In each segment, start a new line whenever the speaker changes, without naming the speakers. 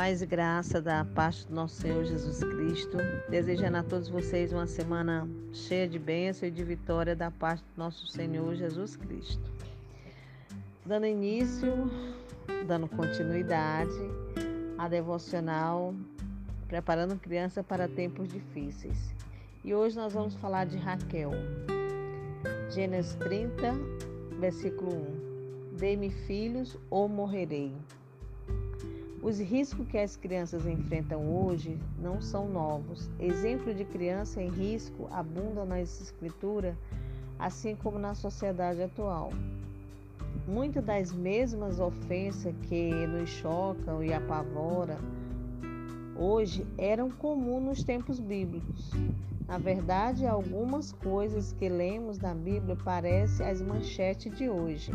Paz e graça da parte do nosso Senhor Jesus Cristo. Desejando a todos vocês uma semana cheia de bênção e de vitória da parte do nosso Senhor Jesus Cristo. Dando início, dando continuidade à devocional, preparando criança para tempos difíceis. E hoje nós vamos falar de Raquel. Gênesis 30, versículo 1. Dê-me filhos ou morrerei. Os riscos que as crianças enfrentam hoje não são novos. Exemplo de criança em risco abundam nas escrituras, assim como na sociedade atual. Muitas das mesmas ofensas que nos chocam e apavoram hoje eram comuns nos tempos bíblicos. Na verdade, algumas coisas que lemos na Bíblia parecem as manchetes de hoje.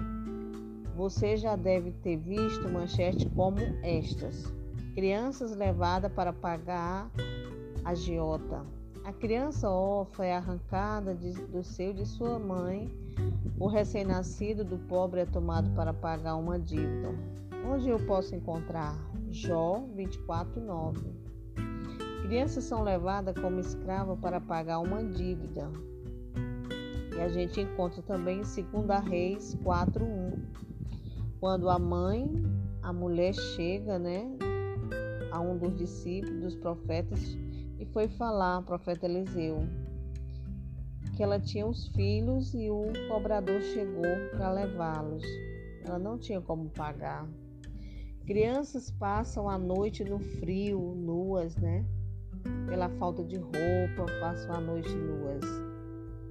Você já deve ter visto manchetes como estas: Crianças levadas para pagar a giota. A criança órfã é arrancada de, do seio de sua mãe. O recém-nascido do pobre é tomado para pagar uma dívida. Onde eu posso encontrar? Jó 24:9. Crianças são levadas como escrava para pagar uma dívida. E a gente encontra também em 2 Reis 4:1 quando a mãe, a mulher chega, né, a um dos discípulos, dos profetas, e foi falar, profeta Eliseu, que ela tinha os filhos e o cobrador chegou para levá-los. Ela não tinha como pagar. Crianças passam a noite no frio, nuas, né? Pela falta de roupa, passam a noite nuas.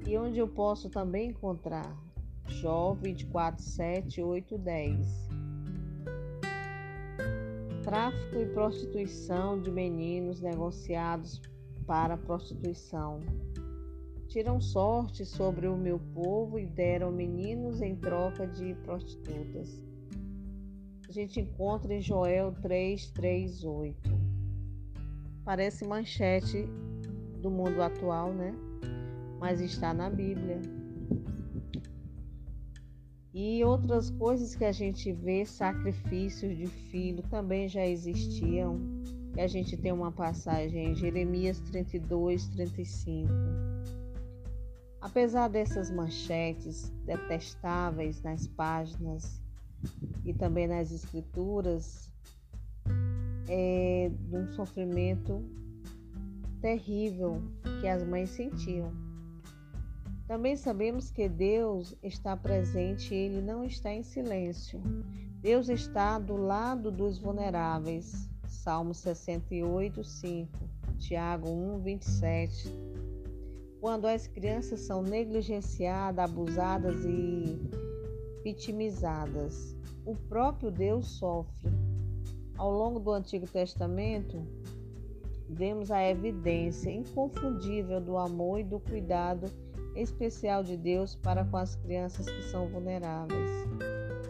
E onde eu posso também encontrar Jó 24, 7, 8, 10. Tráfico e prostituição de meninos negociados para prostituição. Tiram sorte sobre o meu povo e deram meninos em troca de prostitutas. A gente encontra em Joel 3, 3, 8. Parece manchete do mundo atual, né? Mas está na Bíblia. E outras coisas que a gente vê, sacrifícios de filho, também já existiam. E a gente tem uma passagem em Jeremias 32, 35. Apesar dessas manchetes detestáveis nas páginas e também nas escrituras, é de um sofrimento terrível que as mães sentiam. Também sabemos que Deus está presente e ele não está em silêncio. Deus está do lado dos vulneráveis. Salmo 68, 5, Tiago 1, 27. Quando as crianças são negligenciadas, abusadas e vitimizadas, o próprio Deus sofre. Ao longo do Antigo Testamento, vemos a evidência inconfundível do amor e do cuidado especial de Deus para com as crianças que são vulneráveis.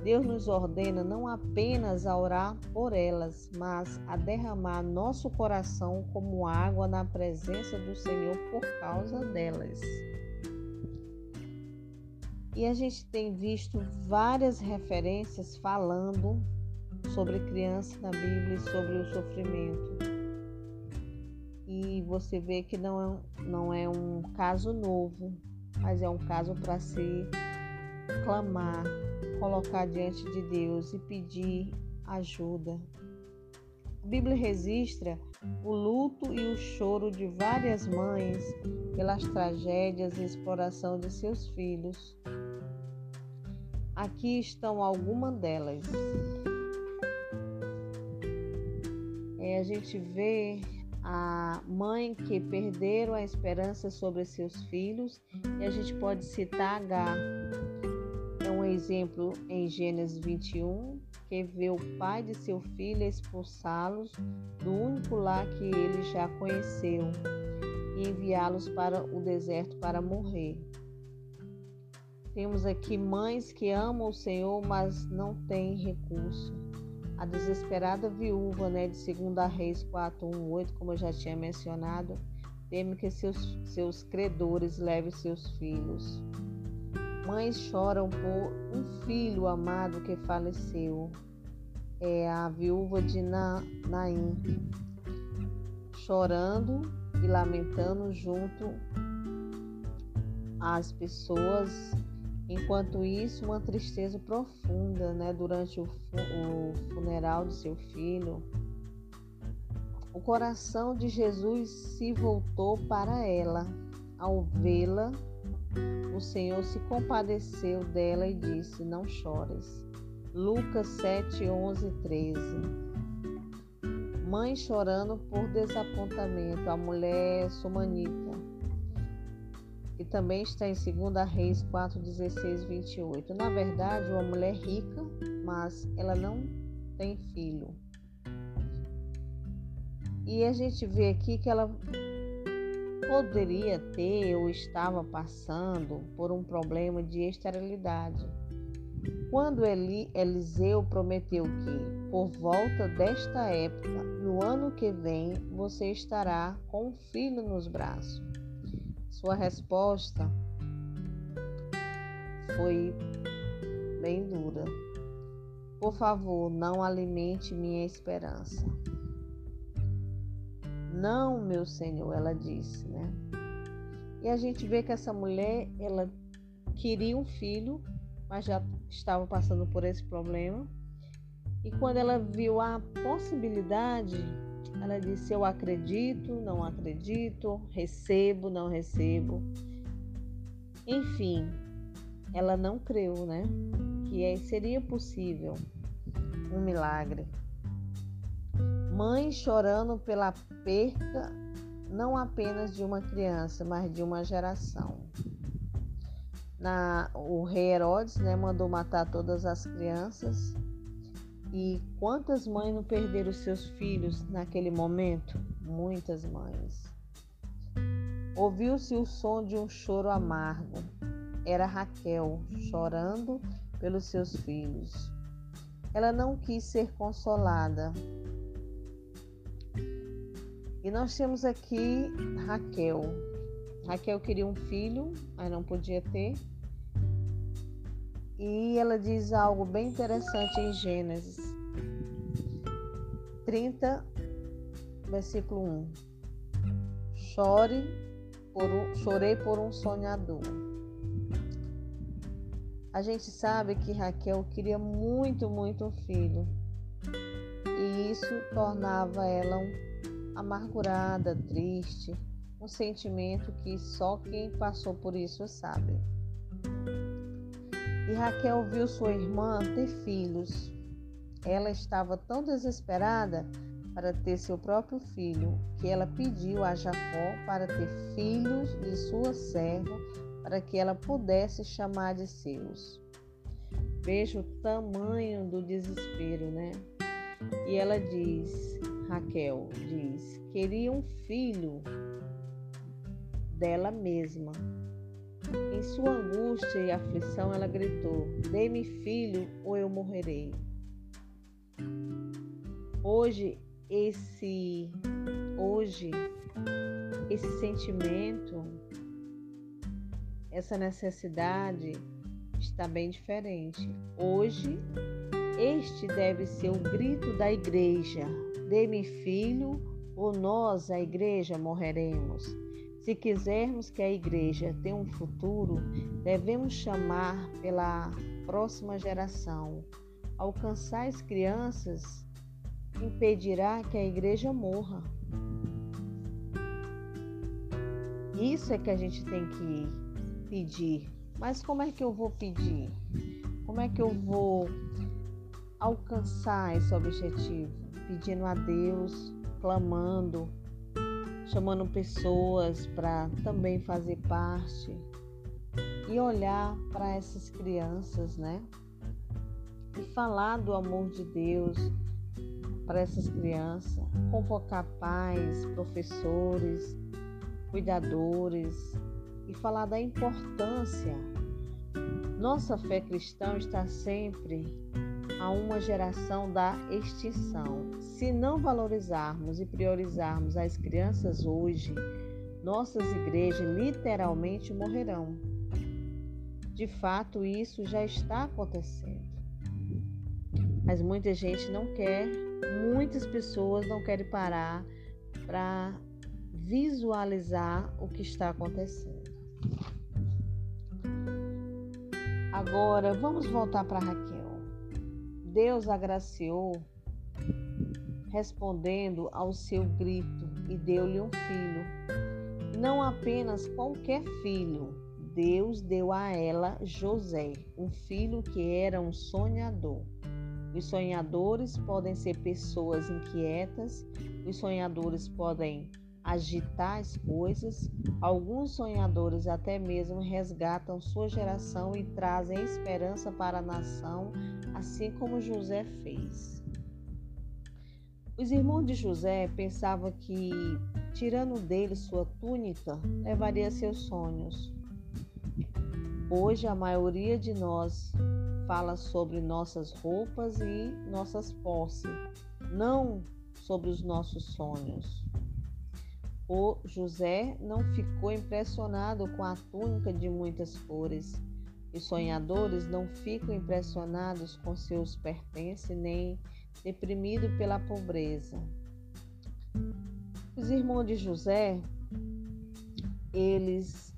Deus nos ordena não apenas a orar por elas, mas a derramar nosso coração como água na presença do Senhor por causa delas. E a gente tem visto várias referências falando sobre criança na Bíblia e sobre o sofrimento. E você vê que não é, não é um caso novo, mas é um caso para se clamar, colocar diante de Deus e pedir ajuda. A Bíblia registra o luto e o choro de várias mães pelas tragédias e exploração de seus filhos. Aqui estão algumas delas. É, a gente vê a mãe que perderam a esperança sobre seus filhos, e a gente pode citar H. É um exemplo em Gênesis 21, que vê o pai de seu filho expulsá-los do único lar que ele já conheceu e enviá-los para o deserto para morrer. Temos aqui mães que amam o Senhor, mas não têm recurso a desesperada viúva né, de 2 Reis 418, como eu já tinha mencionado, teme que seus, seus credores levem seus filhos. Mães choram por um filho amado que faleceu. é a viúva de Na, Naim, chorando e lamentando junto às pessoas. Enquanto isso, uma tristeza profunda, né, durante o, o funeral de seu filho. O coração de Jesus se voltou para ela. Ao vê-la, o Senhor se compadeceu dela e disse: Não chores. Lucas 7, 11, 13. Mãe chorando por desapontamento, a mulher sumanita, que também está em 2 Reis 4, 16, 28. Na verdade, uma mulher rica, mas ela não tem filho. E a gente vê aqui que ela poderia ter ou estava passando por um problema de esterilidade quando Eli, Eliseu prometeu que, por volta desta época, no ano que vem, você estará com um filho nos braços. Sua resposta foi bem dura. Por favor, não alimente minha esperança. Não, meu Senhor, ela disse, né? E a gente vê que essa mulher, ela queria um filho, mas já estava passando por esse problema. E quando ela viu a possibilidade, ela disse: Eu acredito, não acredito, recebo, não recebo. Enfim, ela não creu, né? Que é, seria possível um milagre. Mãe chorando pela perda não apenas de uma criança, mas de uma geração na, o rei Herodes né, mandou matar todas as crianças. E quantas mães não perderam seus filhos naquele momento? Muitas mães. Ouviu-se o som de um choro amargo. Era Raquel chorando pelos seus filhos. Ela não quis ser consolada. E nós temos aqui Raquel. Raquel queria um filho, mas não podia ter. E ela diz algo bem interessante em Gênesis 30, versículo 1. Chore por um, chorei por um sonhador. A gente sabe que Raquel queria muito, muito um filho. E isso tornava ela um, amargurada, triste, um sentimento que só quem passou por isso sabe. E Raquel viu sua irmã ter filhos. Ela estava tão desesperada para ter seu próprio filho que ela pediu a Jacó para ter filhos de sua serva para que ela pudesse chamar de seus. Veja o tamanho do desespero, né? E ela diz, Raquel diz, queria um filho dela mesma, em sua angústia e aflição, ela gritou: Dê-me filho ou eu morrerei. Hoje, esse hoje esse sentimento, essa necessidade está bem diferente. Hoje, este deve ser o grito da igreja: Dê-me filho, ou nós, a igreja, morreremos. Se quisermos que a igreja tenha um futuro, devemos chamar pela próxima geração. Alcançar as crianças impedirá que a igreja morra. Isso é que a gente tem que pedir. Mas como é que eu vou pedir? Como é que eu vou alcançar esse objetivo? Pedindo a Deus, clamando, chamando pessoas para também fazer parte e olhar para essas crianças, né? E falar do amor de Deus para essas crianças, convocar pais, professores, cuidadores e falar da importância. Nossa fé cristã está sempre a uma geração da extinção. Se não valorizarmos e priorizarmos as crianças hoje, nossas igrejas literalmente morrerão. De fato, isso já está acontecendo. Mas muita gente não quer, muitas pessoas não querem parar para visualizar o que está acontecendo. Agora, vamos voltar para Raquel. Deus agraciou respondendo ao seu grito e deu-lhe um filho. Não apenas qualquer filho, Deus deu a ela José, um filho que era um sonhador. Os sonhadores podem ser pessoas inquietas, os sonhadores podem agitar as coisas, alguns sonhadores até mesmo resgatam sua geração e trazem esperança para a nação, assim como José fez. Os irmãos de José pensavam que, tirando dele sua túnica, levaria seus sonhos. Hoje, a maioria de nós fala sobre nossas roupas e nossas posses, não sobre os nossos sonhos. O José não ficou impressionado com a túnica de muitas cores. Os sonhadores não ficam impressionados com seus pertences nem deprimidos pela pobreza. Os irmãos de José, eles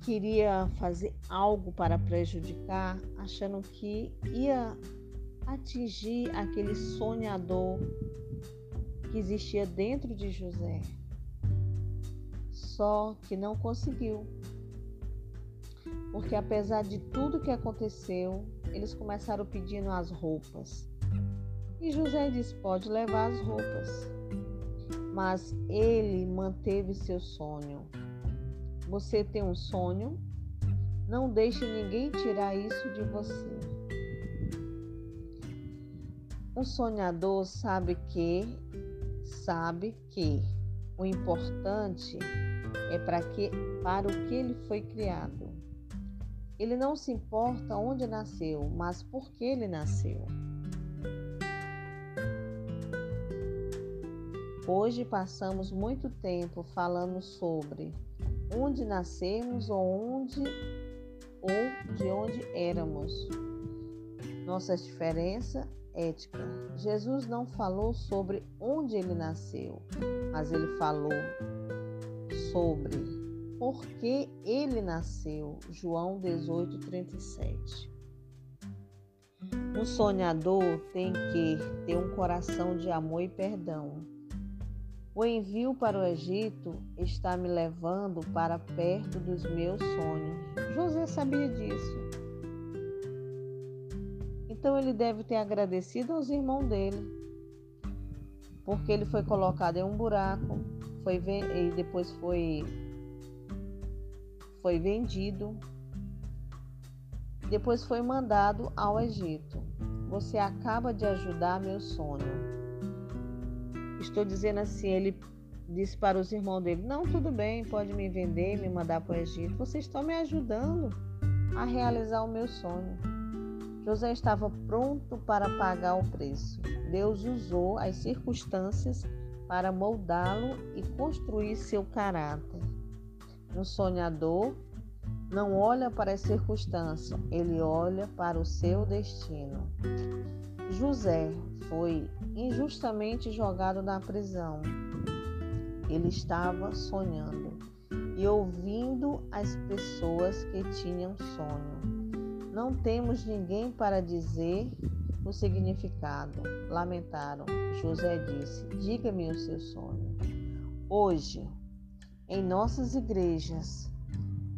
queria fazer algo para prejudicar, achando que ia atingir aquele sonhador que existia dentro de José. Só que não conseguiu. Porque apesar de tudo que aconteceu, eles começaram pedindo as roupas. E José disse: pode levar as roupas. Mas ele manteve seu sonho você tem um sonho, não deixe ninguém tirar isso de você. Um sonhador sabe que sabe que o importante é para que para o que ele foi criado. Ele não se importa onde nasceu, mas por que ele nasceu. Hoje passamos muito tempo falando sobre onde nascemos ou onde ou de onde éramos. Nossa diferença ética. Jesus não falou sobre onde ele nasceu, mas ele falou sobre por que ele nasceu. João 18, 37. Um sonhador tem que ter um coração de amor e perdão. O envio para o Egito está me levando para perto dos meus sonhos. José sabia disso. Então ele deve ter agradecido aos irmãos dele, porque ele foi colocado em um buraco, foi e depois foi foi vendido, depois foi mandado ao Egito. Você acaba de ajudar meu sonho. Estou dizendo assim, ele disse para os irmãos dele: Não, tudo bem, pode me vender, me mandar para o Egito. Vocês estão me ajudando a realizar o meu sonho. José estava pronto para pagar o preço. Deus usou as circunstâncias para moldá-lo e construir seu caráter. Um sonhador não olha para as circunstâncias, ele olha para o seu destino. José foi injustamente jogado na prisão. Ele estava sonhando e ouvindo as pessoas que tinham sonho. Não temos ninguém para dizer o significado. Lamentaram. José disse: Diga-me o seu sonho. Hoje, em nossas igrejas,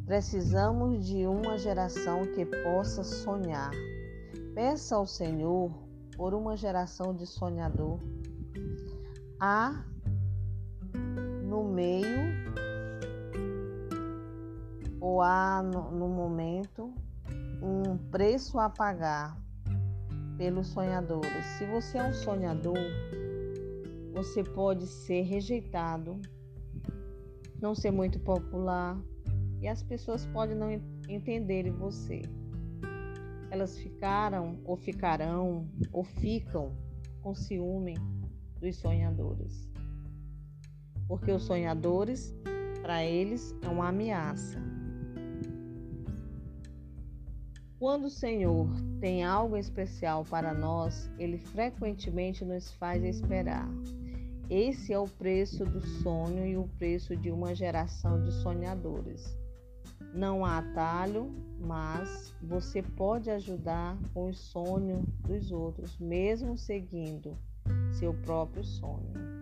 precisamos de uma geração que possa sonhar. Peça ao Senhor por uma geração de sonhador. Há no meio ou há no, no momento um preço a pagar pelos sonhadores. Se você é um sonhador, você pode ser rejeitado, não ser muito popular e as pessoas podem não entenderem você elas ficaram ou ficarão ou ficam com ciúme dos sonhadores. Porque os sonhadores, para eles, é uma ameaça. Quando o Senhor tem algo especial para nós, ele frequentemente nos faz esperar. Esse é o preço do sonho e o preço de uma geração de sonhadores. Não há atalho, mas você pode ajudar com o sonho dos outros, mesmo seguindo seu próprio sonho.